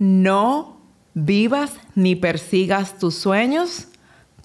no vivas ni persigas tus sueños,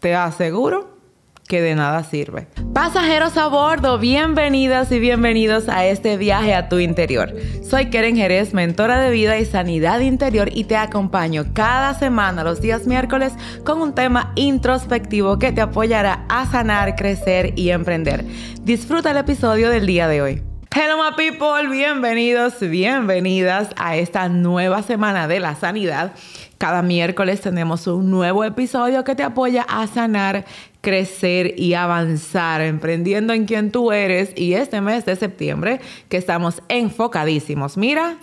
te aseguro que de nada sirve. Pasajeros a bordo, bienvenidas y bienvenidos a este viaje a tu interior. Soy Keren Jerez, mentora de vida y sanidad interior y te acompaño cada semana los días miércoles con un tema introspectivo que te apoyará a sanar, crecer y emprender. Disfruta el episodio del día de hoy. Hello my people, bienvenidos, bienvenidas a esta nueva semana de la sanidad. Cada miércoles tenemos un nuevo episodio que te apoya a sanar, crecer y avanzar, emprendiendo en quien tú eres. Y este mes de septiembre, que estamos enfocadísimos. Mira,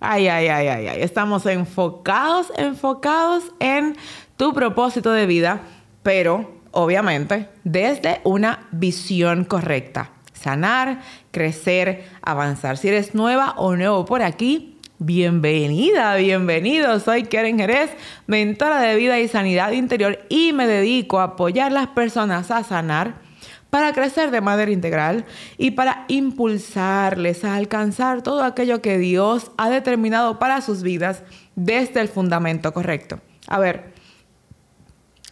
ay, ay, ay, ay, ay, estamos enfocados, enfocados en tu propósito de vida, pero obviamente desde una visión correcta sanar, crecer, avanzar. Si eres nueva o nuevo por aquí, bienvenida, bienvenido. Soy Keren Jerez, mentora de vida y sanidad interior y me dedico a apoyar a las personas a sanar para crecer de manera integral y para impulsarles a alcanzar todo aquello que Dios ha determinado para sus vidas desde el fundamento correcto. A ver,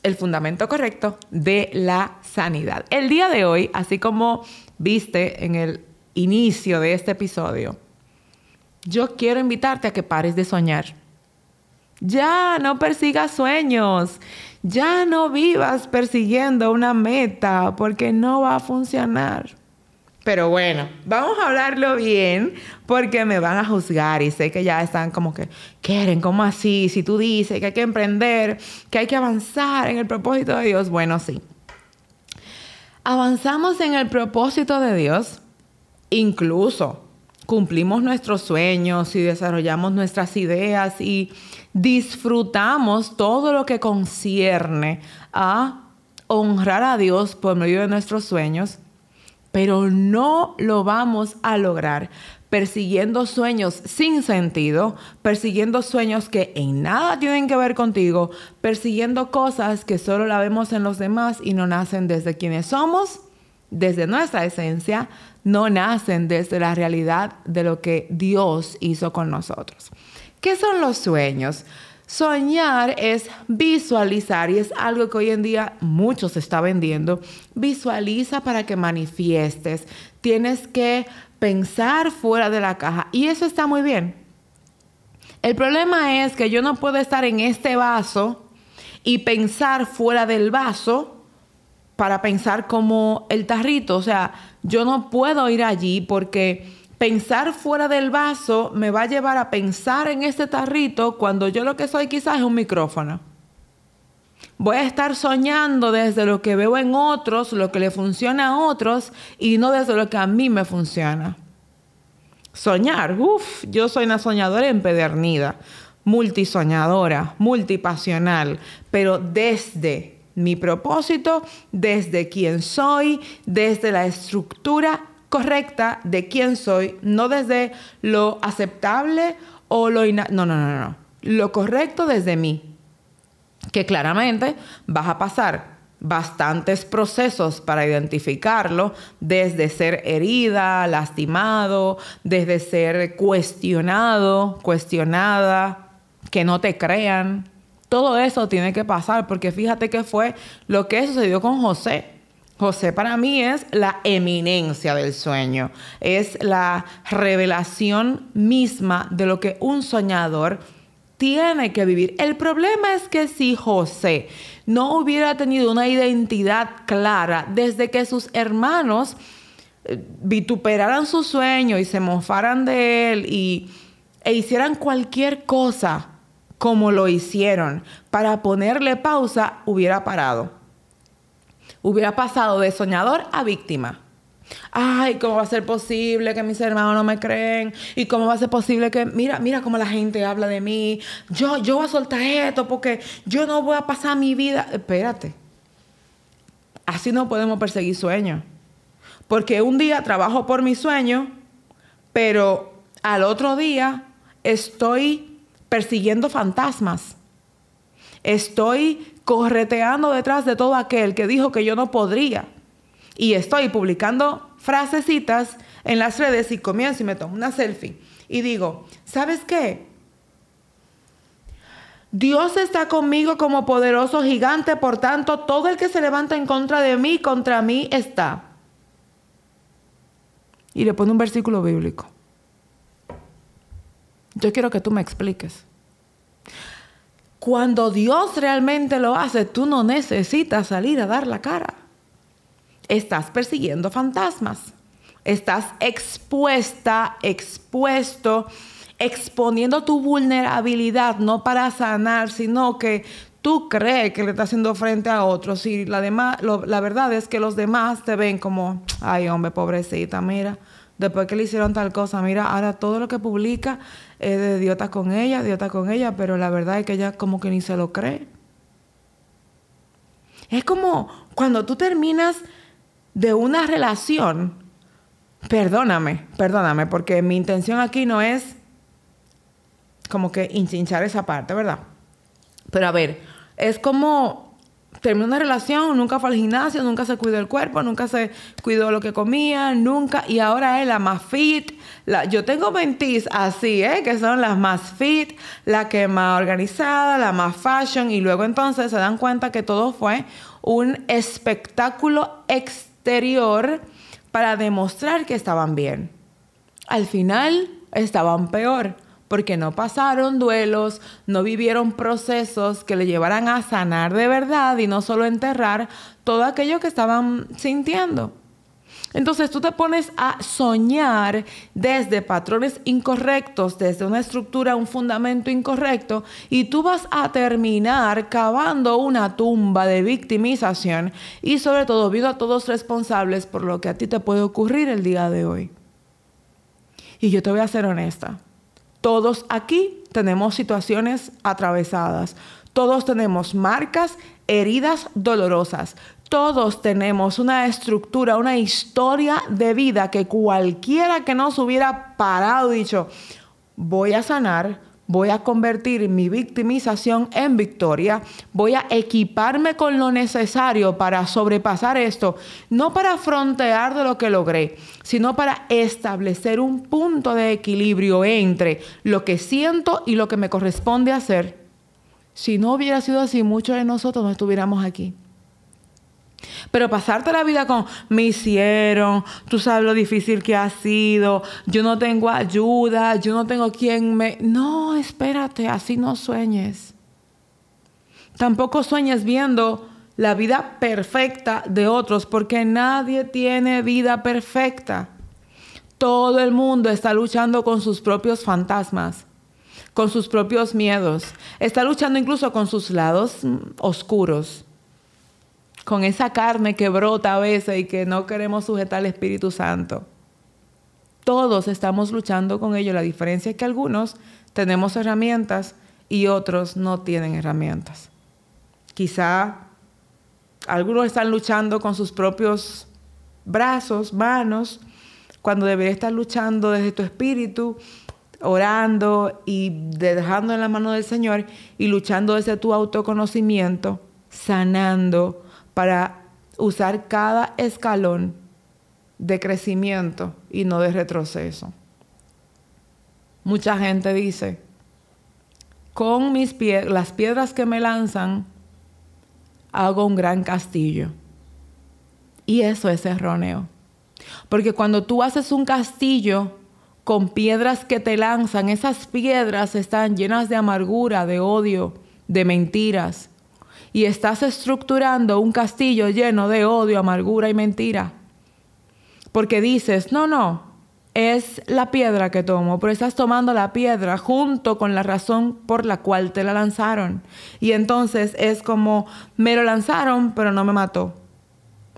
el fundamento correcto de la sanidad. El día de hoy, así como viste en el inicio de este episodio, yo quiero invitarte a que pares de soñar. Ya no persigas sueños. Ya no vivas persiguiendo una meta porque no va a funcionar. Pero bueno, vamos a hablarlo bien porque me van a juzgar y sé que ya están como que, quieren, ¿cómo así? Si tú dices que hay que emprender, que hay que avanzar en el propósito de Dios, bueno, sí avanzamos en el propósito de Dios, incluso cumplimos nuestros sueños y desarrollamos nuestras ideas y disfrutamos todo lo que concierne a honrar a Dios por medio de nuestros sueños, pero no lo vamos a lograr persiguiendo sueños sin sentido, persiguiendo sueños que en nada tienen que ver contigo, persiguiendo cosas que solo la vemos en los demás y no nacen desde quienes somos, desde nuestra esencia, no nacen desde la realidad de lo que Dios hizo con nosotros. ¿Qué son los sueños? Soñar es visualizar y es algo que hoy en día muchos se está vendiendo. Visualiza para que manifiestes. Tienes que pensar fuera de la caja. Y eso está muy bien. El problema es que yo no puedo estar en este vaso y pensar fuera del vaso para pensar como el tarrito. O sea, yo no puedo ir allí porque pensar fuera del vaso me va a llevar a pensar en este tarrito cuando yo lo que soy quizás es un micrófono. Voy a estar soñando desde lo que veo en otros, lo que le funciona a otros y no desde lo que a mí me funciona. Soñar, uff, yo soy una soñadora empedernida, multisoñadora, multipasional, pero desde mi propósito, desde quién soy, desde la estructura correcta de quién soy, no desde lo aceptable o lo no, no, no, no, lo correcto desde mí que claramente vas a pasar bastantes procesos para identificarlo, desde ser herida, lastimado, desde ser cuestionado, cuestionada, que no te crean. Todo eso tiene que pasar porque fíjate que fue lo que sucedió con José. José para mí es la eminencia del sueño, es la revelación misma de lo que un soñador tiene que vivir. El problema es que si José no hubiera tenido una identidad clara desde que sus hermanos eh, vituperaran su sueño y se mofaran de él y, e hicieran cualquier cosa como lo hicieron para ponerle pausa, hubiera parado. Hubiera pasado de soñador a víctima. Ay, ¿cómo va a ser posible que mis hermanos no me creen? ¿Y cómo va a ser posible que, mira, mira cómo la gente habla de mí? Yo, yo voy a soltar esto porque yo no voy a pasar mi vida. Espérate. Así no podemos perseguir sueños. Porque un día trabajo por mi sueño, pero al otro día estoy persiguiendo fantasmas. Estoy correteando detrás de todo aquel que dijo que yo no podría y estoy publicando frasecitas en las redes y comienzo y me tomo una selfie y digo, ¿sabes qué? Dios está conmigo como poderoso gigante, por tanto, todo el que se levanta en contra de mí, contra mí está. Y le pone un versículo bíblico. Yo quiero que tú me expliques. Cuando Dios realmente lo hace, tú no necesitas salir a dar la cara. Estás persiguiendo fantasmas. Estás expuesta, expuesto, exponiendo tu vulnerabilidad, no para sanar, sino que tú crees que le estás haciendo frente a otros y la, demás, la verdad es que los demás te ven como, ay hombre, pobrecita, mira, después que le hicieron tal cosa, mira, ahora todo lo que publica es de idiota con ella, idiota con ella, pero la verdad es que ella como que ni se lo cree. Es como cuando tú terminas de una relación Perdóname, perdóname, porque mi intención aquí no es como que hinchar esa parte, ¿verdad? Pero a ver, es como terminó una relación, nunca fue al gimnasio, nunca se cuidó el cuerpo, nunca se cuidó lo que comía, nunca, y ahora es la más fit. Yo tengo mentis así, ¿eh? Que son las más fit, la que más organizada, la más fashion, y luego entonces se dan cuenta que todo fue un espectáculo para demostrar que estaban bien. Al final estaban peor porque no pasaron duelos, no vivieron procesos que le llevaran a sanar de verdad y no solo enterrar todo aquello que estaban sintiendo. Entonces tú te pones a soñar desde patrones incorrectos, desde una estructura, un fundamento incorrecto, y tú vas a terminar cavando una tumba de victimización y sobre todo viendo a todos responsables por lo que a ti te puede ocurrir el día de hoy. Y yo te voy a ser honesta. Todos aquí tenemos situaciones atravesadas. Todos tenemos marcas, heridas dolorosas. Todos tenemos una estructura, una historia de vida que cualquiera que nos hubiera parado dicho, voy a sanar, voy a convertir mi victimización en victoria, voy a equiparme con lo necesario para sobrepasar esto, no para frontear de lo que logré, sino para establecer un punto de equilibrio entre lo que siento y lo que me corresponde hacer. Si no hubiera sido así, muchos de nosotros no estuviéramos aquí. Pero pasarte la vida con me hicieron, tú sabes lo difícil que ha sido, yo no tengo ayuda, yo no tengo quien me... No, espérate, así no sueñes. Tampoco sueñes viendo la vida perfecta de otros, porque nadie tiene vida perfecta. Todo el mundo está luchando con sus propios fantasmas, con sus propios miedos, está luchando incluso con sus lados mm, oscuros con esa carne que brota a veces y que no queremos sujetar al Espíritu Santo. Todos estamos luchando con ello. La diferencia es que algunos tenemos herramientas y otros no tienen herramientas. Quizá algunos están luchando con sus propios brazos, manos, cuando debería estar luchando desde tu espíritu, orando y dejando en la mano del Señor y luchando desde tu autoconocimiento, sanando, para usar cada escalón de crecimiento y no de retroceso. Mucha gente dice, con mis las piedras que me lanzan, hago un gran castillo. Y eso es erróneo. Porque cuando tú haces un castillo con piedras que te lanzan, esas piedras están llenas de amargura, de odio, de mentiras, y estás estructurando un castillo lleno de odio, amargura y mentira. Porque dices, no, no, es la piedra que tomo, pero estás tomando la piedra junto con la razón por la cual te la lanzaron. Y entonces es como, me lo lanzaron, pero no me mató.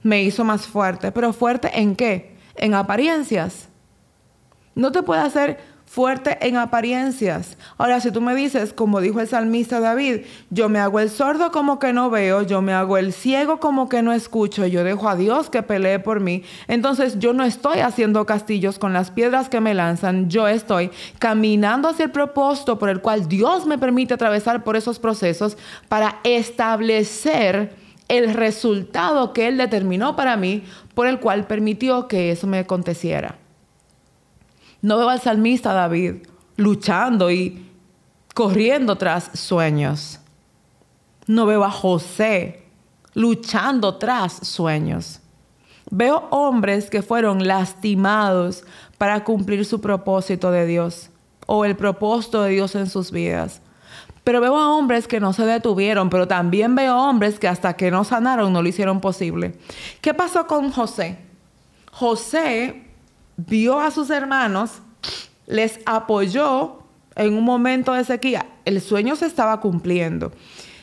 Me hizo más fuerte. ¿Pero fuerte en qué? En apariencias. No te puede hacer fuerte en apariencias. Ahora, si tú me dices, como dijo el salmista David, yo me hago el sordo como que no veo, yo me hago el ciego como que no escucho, yo dejo a Dios que pelee por mí, entonces yo no estoy haciendo castillos con las piedras que me lanzan, yo estoy caminando hacia el propósito por el cual Dios me permite atravesar por esos procesos para establecer el resultado que Él determinó para mí, por el cual permitió que eso me aconteciera. No veo al salmista David luchando y corriendo tras sueños. No veo a José luchando tras sueños. Veo hombres que fueron lastimados para cumplir su propósito de Dios o el propósito de Dios en sus vidas. Pero veo a hombres que no se detuvieron, pero también veo hombres que hasta que no sanaron no lo hicieron posible. ¿Qué pasó con José? José vio a sus hermanos, les apoyó en un momento de sequía. El sueño se estaba cumpliendo.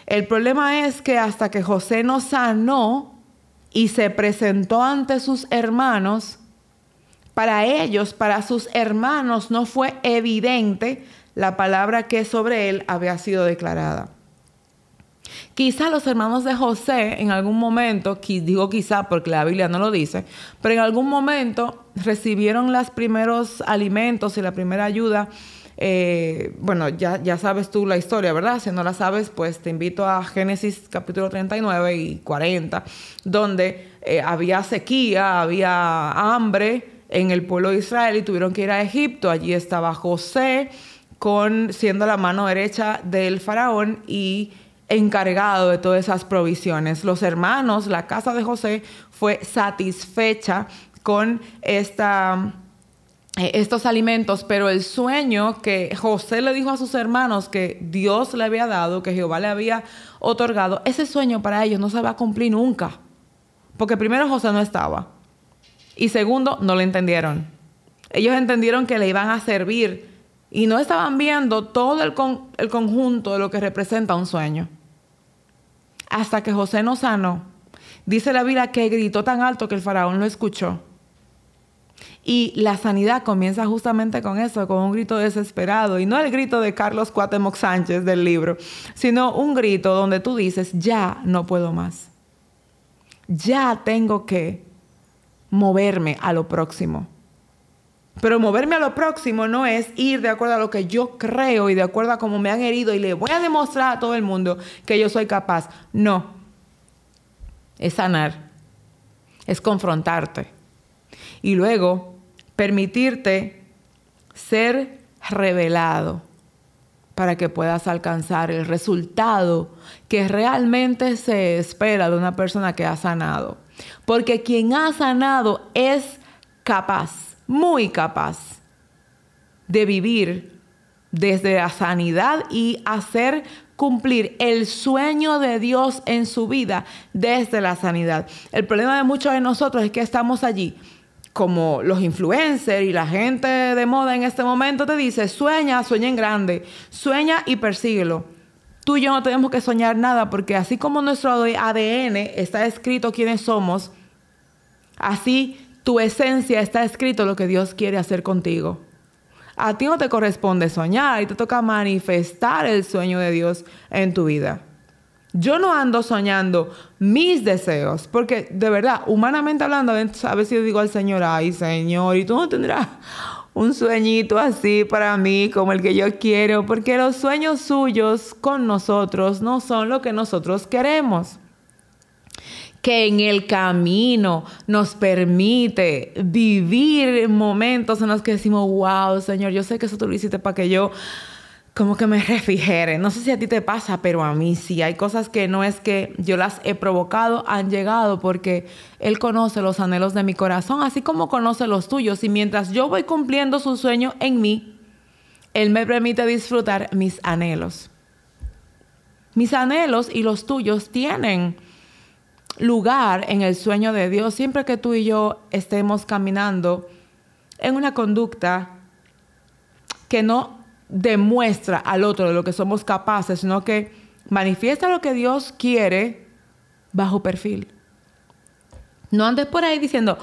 El problema es que hasta que José no sanó y se presentó ante sus hermanos, para ellos, para sus hermanos, no fue evidente la palabra que sobre él había sido declarada. Quizá los hermanos de José en algún momento, digo quizá porque la Biblia no lo dice, pero en algún momento recibieron los primeros alimentos y la primera ayuda. Eh, bueno, ya, ya sabes tú la historia, ¿verdad? Si no la sabes, pues te invito a Génesis capítulo 39 y 40, donde eh, había sequía, había hambre en el pueblo de Israel y tuvieron que ir a Egipto. Allí estaba José con siendo la mano derecha del faraón y encargado de todas esas provisiones. Los hermanos, la casa de José fue satisfecha con eh, estos alimentos, pero el sueño que José le dijo a sus hermanos que Dios le había dado, que Jehová le había otorgado, ese sueño para ellos no se va a cumplir nunca. Porque primero José no estaba. Y segundo, no le entendieron. Ellos entendieron que le iban a servir y no estaban viendo todo el, el conjunto de lo que representa un sueño hasta que José no sanó. Dice la Biblia que gritó tan alto que el faraón lo escuchó. Y la sanidad comienza justamente con eso, con un grito desesperado. Y no el grito de Carlos Cuatemoc Sánchez del libro, sino un grito donde tú dices, ya no puedo más. Ya tengo que moverme a lo próximo. Pero moverme a lo próximo no es ir de acuerdo a lo que yo creo y de acuerdo a cómo me han herido y le voy a demostrar a todo el mundo que yo soy capaz. No. Es sanar. Es confrontarte. Y luego permitirte ser revelado para que puedas alcanzar el resultado que realmente se espera de una persona que ha sanado. Porque quien ha sanado es capaz muy capaz de vivir desde la sanidad y hacer cumplir el sueño de Dios en su vida desde la sanidad. El problema de muchos de nosotros es que estamos allí como los influencers y la gente de moda en este momento te dice, sueña, sueña en grande, sueña y persíguelo. Tú y yo no tenemos que soñar nada porque así como nuestro ADN está escrito quiénes somos, así tu esencia está escrito lo que Dios quiere hacer contigo. A ti no te corresponde soñar y te toca manifestar el sueño de Dios en tu vida. Yo no ando soñando mis deseos, porque de verdad, humanamente hablando, a veces yo digo al Señor, ay Señor, y tú no tendrás un sueñito así para mí como el que yo quiero, porque los sueños suyos con nosotros no son lo que nosotros queremos. Que en el camino nos permite vivir momentos en los que decimos, wow, Señor, yo sé que eso tú lo hiciste para que yo como que me refrigere. No sé si a ti te pasa, pero a mí sí. Hay cosas que no es que yo las he provocado, han llegado porque Él conoce los anhelos de mi corazón, así como conoce los tuyos. Y mientras yo voy cumpliendo su sueño en mí, Él me permite disfrutar mis anhelos. Mis anhelos y los tuyos tienen lugar en el sueño de Dios siempre que tú y yo estemos caminando en una conducta que no demuestra al otro de lo que somos capaces, sino que manifiesta lo que Dios quiere bajo perfil. No andes por ahí diciendo,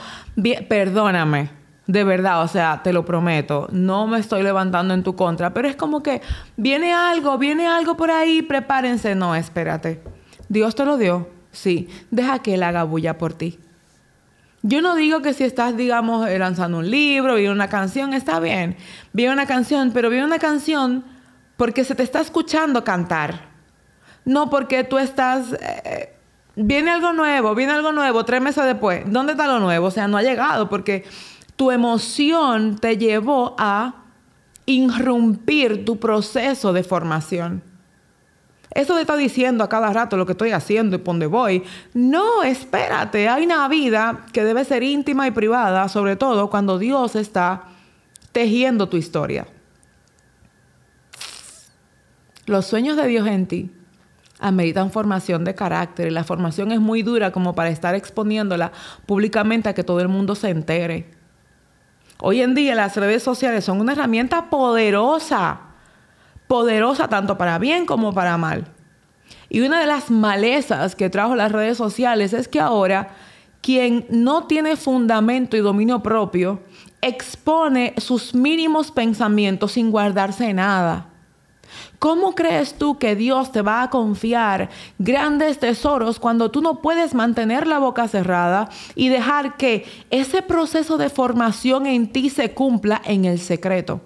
perdóname, de verdad, o sea, te lo prometo, no me estoy levantando en tu contra, pero es como que viene algo, viene algo por ahí, prepárense, no, espérate. Dios te lo dio, Sí, deja que Él haga bulla por ti. Yo no digo que si estás, digamos, eh, lanzando un libro, viene una canción, está bien. Viene una canción, pero viene una canción porque se te está escuchando cantar. No porque tú estás... Eh, viene algo nuevo, viene algo nuevo, tres meses después. ¿Dónde está lo nuevo? O sea, no ha llegado porque tu emoción te llevó a irrumpir tu proceso de formación. Eso te está diciendo a cada rato lo que estoy haciendo y por dónde voy. No, espérate. Hay una vida que debe ser íntima y privada, sobre todo cuando Dios está tejiendo tu historia. Los sueños de Dios en ti ameritan formación de carácter y la formación es muy dura como para estar exponiéndola públicamente a que todo el mundo se entere. Hoy en día las redes sociales son una herramienta poderosa, poderosa tanto para bien como para mal. Y una de las malezas que trajo las redes sociales es que ahora quien no tiene fundamento y dominio propio expone sus mínimos pensamientos sin guardarse nada. ¿Cómo crees tú que Dios te va a confiar grandes tesoros cuando tú no puedes mantener la boca cerrada y dejar que ese proceso de formación en ti se cumpla en el secreto?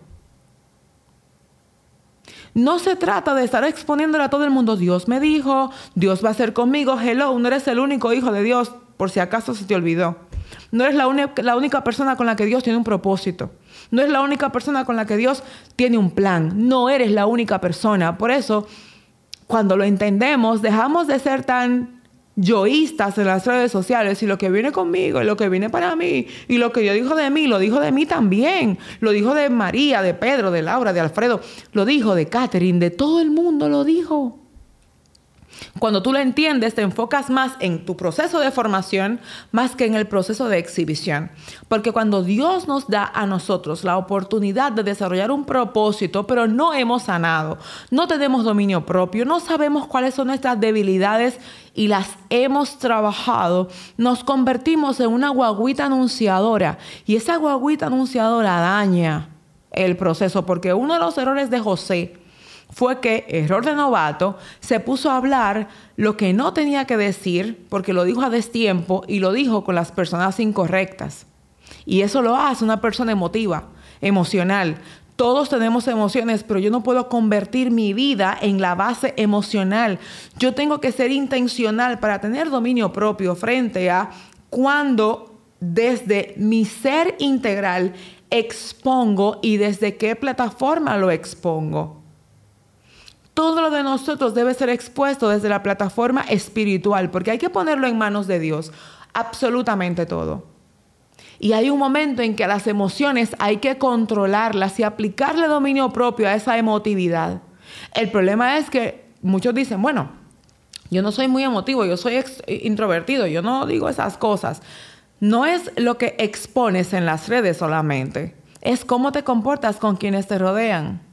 No se trata de estar exponiéndole a todo el mundo, Dios me dijo, Dios va a ser conmigo, hello, no eres el único hijo de Dios, por si acaso se te olvidó. No eres la, la única persona con la que Dios tiene un propósito. No eres la única persona con la que Dios tiene un plan. No eres la única persona. Por eso, cuando lo entendemos, dejamos de ser tan yoístas en las redes sociales y lo que viene conmigo y lo que viene para mí y lo que yo dijo de mí, lo dijo de mí también. Lo dijo de María, de Pedro, de Laura, de Alfredo. Lo dijo de Catherine, de todo el mundo lo dijo. Cuando tú lo entiendes, te enfocas más en tu proceso de formación más que en el proceso de exhibición. Porque cuando Dios nos da a nosotros la oportunidad de desarrollar un propósito, pero no hemos sanado, no tenemos dominio propio, no sabemos cuáles son nuestras debilidades y las hemos trabajado, nos convertimos en una guaguita anunciadora. Y esa guaguita anunciadora daña el proceso, porque uno de los errores de José fue que, error de novato, se puso a hablar lo que no tenía que decir porque lo dijo a destiempo y lo dijo con las personas incorrectas. Y eso lo hace una persona emotiva, emocional. Todos tenemos emociones, pero yo no puedo convertir mi vida en la base emocional. Yo tengo que ser intencional para tener dominio propio frente a cuando desde mi ser integral expongo y desde qué plataforma lo expongo todo lo de nosotros debe ser expuesto desde la plataforma espiritual, porque hay que ponerlo en manos de Dios, absolutamente todo. Y hay un momento en que las emociones hay que controlarlas y aplicarle dominio propio a esa emotividad. El problema es que muchos dicen, bueno, yo no soy muy emotivo, yo soy introvertido, yo no digo esas cosas. No es lo que expones en las redes solamente, es cómo te comportas con quienes te rodean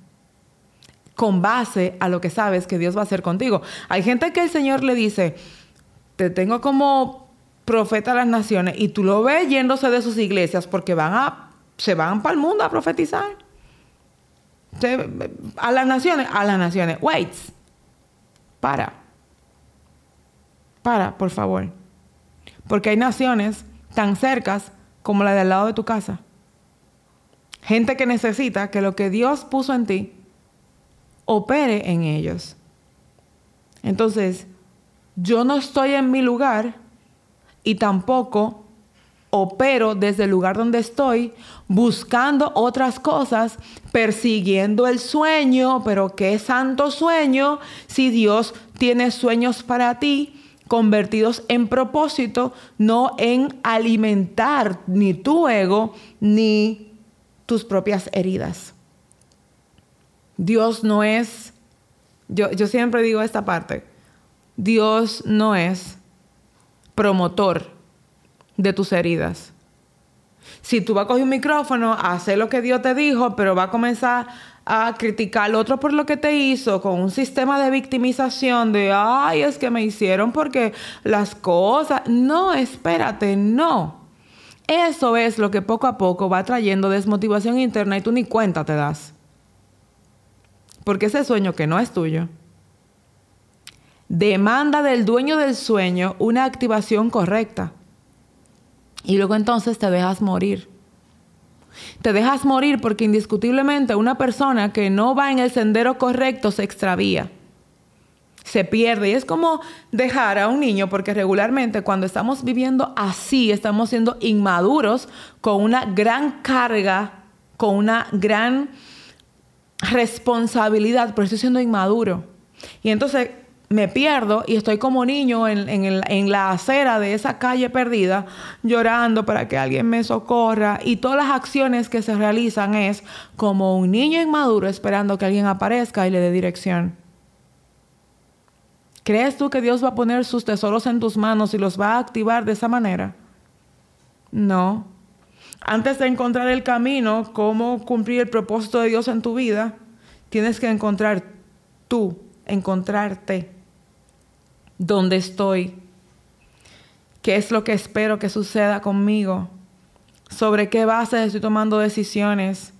con base a lo que sabes que Dios va a hacer contigo. Hay gente que el Señor le dice, te tengo como profeta a las naciones y tú lo ves yéndose de sus iglesias porque van a, se van para el mundo a profetizar. a las naciones, a las naciones. Wait. Para. Para, por favor. Porque hay naciones tan cercas como la de al lado de tu casa. Gente que necesita que lo que Dios puso en ti opere en ellos. Entonces, yo no estoy en mi lugar y tampoco opero desde el lugar donde estoy buscando otras cosas, persiguiendo el sueño, pero qué santo sueño si Dios tiene sueños para ti convertidos en propósito, no en alimentar ni tu ego ni tus propias heridas. Dios no es, yo, yo siempre digo esta parte, Dios no es promotor de tus heridas. Si tú vas a coger un micrófono, a hacer lo que Dios te dijo, pero va a comenzar a criticar al otro por lo que te hizo, con un sistema de victimización de, ay, es que me hicieron porque las cosas, no, espérate, no. Eso es lo que poco a poco va trayendo desmotivación interna y tú ni cuenta te das. Porque ese sueño que no es tuyo demanda del dueño del sueño una activación correcta. Y luego entonces te dejas morir. Te dejas morir porque indiscutiblemente una persona que no va en el sendero correcto se extravía, se pierde. Y es como dejar a un niño, porque regularmente cuando estamos viviendo así, estamos siendo inmaduros con una gran carga, con una gran responsabilidad, pero estoy siendo inmaduro. Y entonces me pierdo y estoy como niño en, en, la acera de esa calle perdida, llorando para que alguien me socorra. Y todas las acciones que se realizan es como un niño inmaduro esperando que alguien aparezca y le dé dirección. ¿Crees tú que Dios va a poner sus tesoros en tus manos y los va a activar de esa manera? No. Antes de encontrar el camino, cómo cumplir el propósito de Dios en tu vida, tienes que encontrar tú, encontrarte dónde estoy, qué es lo que espero que suceda conmigo, sobre qué base estoy tomando decisiones,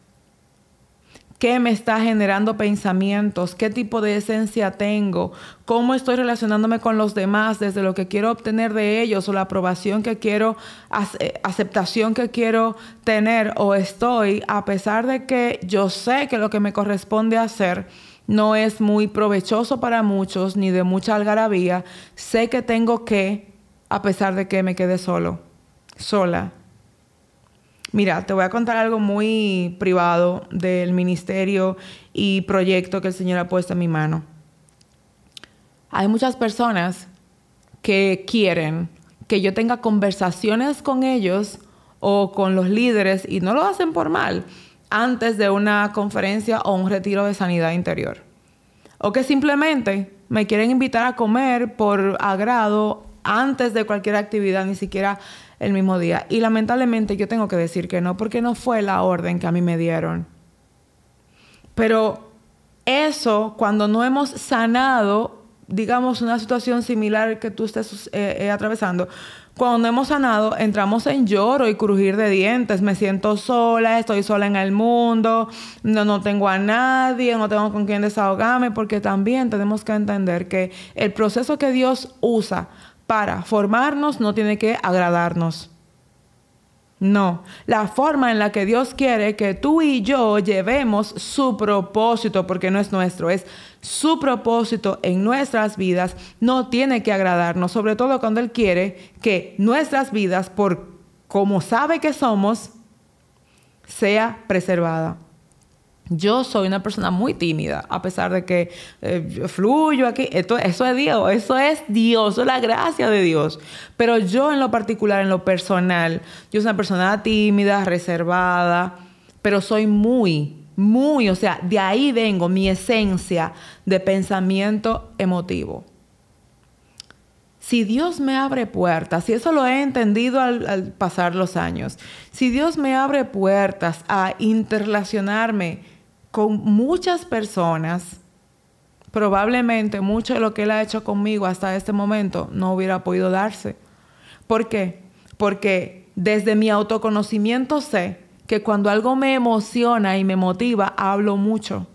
qué me está generando pensamientos, qué tipo de esencia tengo, cómo estoy relacionándome con los demás desde lo que quiero obtener de ellos o la aprobación que quiero, aceptación que quiero tener o estoy, a pesar de que yo sé que lo que me corresponde hacer no es muy provechoso para muchos ni de mucha algarabía, sé que tengo que, a pesar de que me quede solo, sola. Mira, te voy a contar algo muy privado del ministerio y proyecto que el Señor ha puesto en mi mano. Hay muchas personas que quieren que yo tenga conversaciones con ellos o con los líderes y no lo hacen por mal antes de una conferencia o un retiro de sanidad interior. O que simplemente me quieren invitar a comer por agrado antes de cualquier actividad, ni siquiera el mismo día. Y lamentablemente yo tengo que decir que no, porque no fue la orden que a mí me dieron. Pero eso, cuando no hemos sanado, digamos, una situación similar que tú estés eh, eh, atravesando, cuando hemos sanado, entramos en lloro y crujir de dientes. Me siento sola, estoy sola en el mundo, no, no tengo a nadie, no tengo con quién desahogarme, porque también tenemos que entender que el proceso que Dios usa para formarnos no tiene que agradarnos. No, la forma en la que Dios quiere que tú y yo llevemos su propósito, porque no es nuestro, es su propósito en nuestras vidas, no tiene que agradarnos, sobre todo cuando Él quiere que nuestras vidas, por como sabe que somos, sea preservada. Yo soy una persona muy tímida, a pesar de que eh, fluyo aquí. Esto, eso es Dios, eso es Dios, eso es la gracia de Dios. Pero yo en lo particular, en lo personal, yo soy una persona tímida, reservada, pero soy muy, muy, o sea, de ahí vengo mi esencia de pensamiento emotivo. Si Dios me abre puertas, y eso lo he entendido al pasar los años, si Dios me abre puertas a interrelacionarme, con muchas personas, probablemente mucho de lo que Él ha hecho conmigo hasta este momento no hubiera podido darse. ¿Por qué? Porque desde mi autoconocimiento sé que cuando algo me emociona y me motiva, hablo mucho.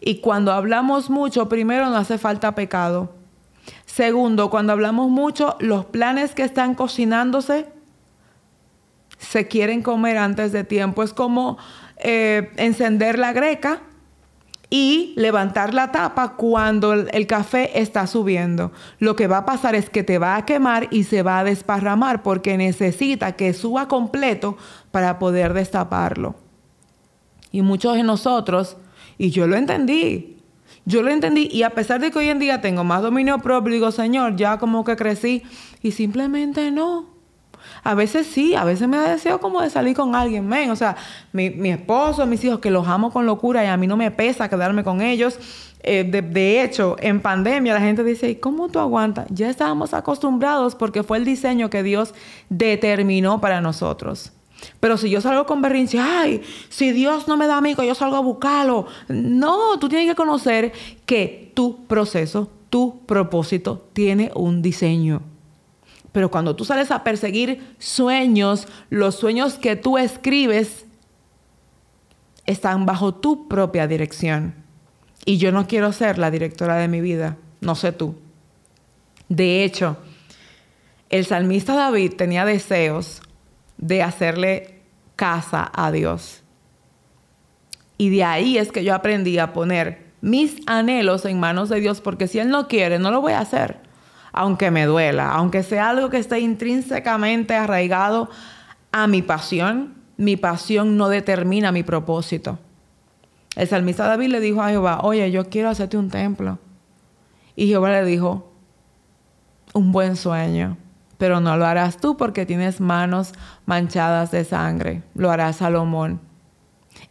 Y cuando hablamos mucho, primero no hace falta pecado. Segundo, cuando hablamos mucho, los planes que están cocinándose se quieren comer antes de tiempo. Es como eh, encender la greca y levantar la tapa cuando el, café está subiendo. Lo que va a pasar es que te va a quemar y se va a desparramar porque necesita que suba completo para poder destaparlo. Y muchos de nosotros, y yo lo entendí, yo lo entendí y a pesar de que hoy en día tengo más dominio propio, digo, Señor, ya como que crecí y simplemente no. A veces sí, a veces me da deseo como de salir con alguien, men. O sea, mi, mi esposo, mis hijos, que los amo con locura y a mí no me pesa quedarme con ellos. Eh, de, hecho, en pandemia la gente dice, ¿cómo tú aguantas? Ya estábamos acostumbrados porque fue el diseño que Dios determinó para nosotros. Pero si yo salgo con berrinche, ay, si Dios no me da amigo, yo salgo a buscarlo. No, tú tienes que conocer que tu proceso, tu propósito tiene un diseño. Pero cuando tú sales a perseguir sueños, los sueños que tú escribes están bajo tu propia dirección. Y yo no quiero ser la directora de mi vida, no sé tú. De hecho, el salmista David tenía deseos de hacerle casa a Dios. Y de ahí es que yo aprendí a poner mis anhelos en manos de Dios, porque si Él no quiere, no lo voy a hacer aunque me duela, aunque sea algo que esté intrínsecamente arraigado a mi pasión, mi pasión no determina mi propósito. El salmista David le dijo a Jehová, oye, yo quiero hacerte un templo. Y Jehová le dijo, un buen sueño, pero no lo harás tú porque tienes manos manchadas de sangre, lo hará Salomón.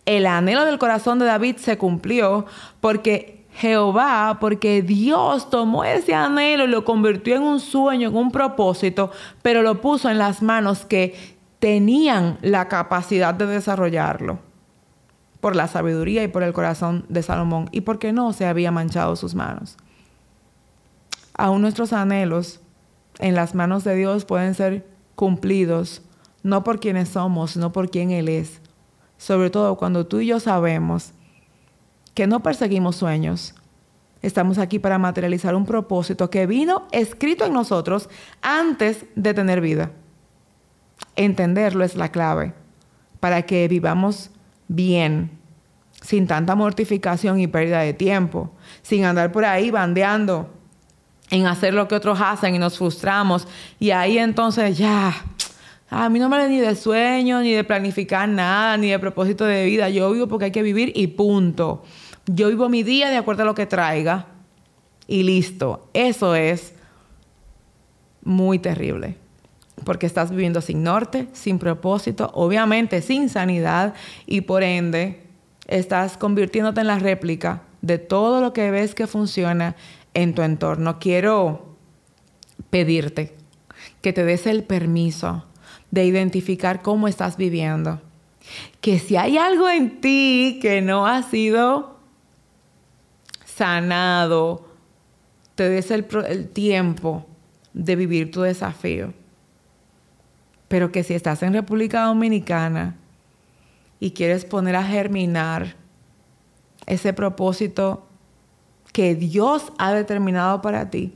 El anhelo del corazón de David se cumplió porque Jehová, porque Dios tomó ese anhelo y lo convirtió en un sueño, en un propósito, pero lo puso en las manos que tenían la capacidad de desarrollarlo por la sabiduría y por el corazón de Salomón y porque no se había manchado sus manos. Aún nuestros anhelos en las manos de Dios pueden ser cumplidos, no por quienes somos, no por quien Él es. Sobre todo cuando tú y yo sabemos que no perseguimos sueños. Estamos aquí para materializar un propósito que vino escrito en nosotros antes de tener vida. Entenderlo es la clave para que vivamos bien, sin tanta mortificación y pérdida de tiempo, sin andar por ahí bandeando en hacer lo que otros hacen y nos frustramos. Y ahí entonces ya, a mí no me da ni de sueño, ni de planificar nada, ni de propósito de vida. Yo vivo porque hay que vivir y punto. Yo vivo mi día de acuerdo a lo que traiga y listo. Eso es muy terrible. Porque estás viviendo sin norte, sin propósito, obviamente sin sanidad y por ende estás convirtiéndote en la réplica de todo lo que ves que funciona en tu entorno. Quiero pedirte que te des el permiso de identificar cómo estás viviendo. Que si hay algo en ti que no ha sido sanado, te des el, tiempo de vivir tu desafío. Pero que si estás en República Dominicana y quieres poner a germinar ese propósito que Dios ha determinado para ti,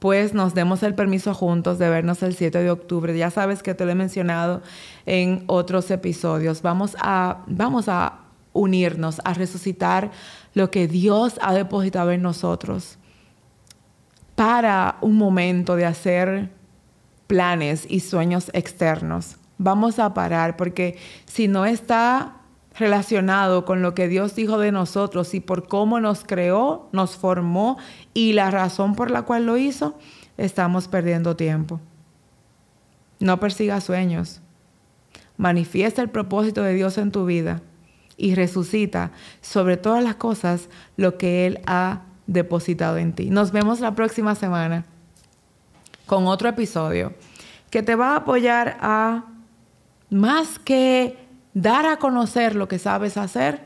pues nos demos el permiso juntos de vernos el 7 de octubre. Ya sabes que te lo he mencionado en otros episodios. Vamos a, vamos a unirnos, a resucitar lo que Dios ha depositado en nosotros para un momento de hacer planes y sueños externos. Vamos a parar porque si no está relacionado con lo que Dios dijo de nosotros y por cómo nos creó, nos formó y la razón por la cual lo hizo, estamos perdiendo tiempo. No persigas sueños. Manifiesta el propósito de Dios en tu vida y resucita sobre todas las cosas lo que Él ha depositado en ti. Nos vemos la próxima semana con otro episodio que te va a apoyar a más que dar a conocer lo que sabes hacer,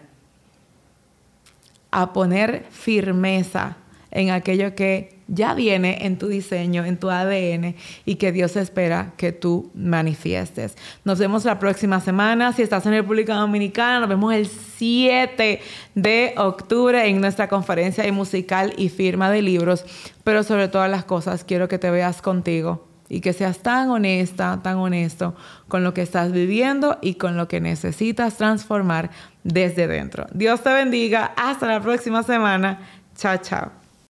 a poner firmeza en aquello que ya viene en tu diseño, en tu ADN y que Dios espera que tú manifiestes. Nos vemos la próxima semana. Si estás en República Dominicana, nos vemos el 7 de octubre en nuestra conferencia de musical y firma de libros. Pero sobre todas las cosas, quiero que te veas contigo y que seas tan honesta, tan honesto con lo que estás viviendo y con lo que necesitas transformar desde dentro. Dios te bendiga. Hasta la próxima semana. Chao, chao.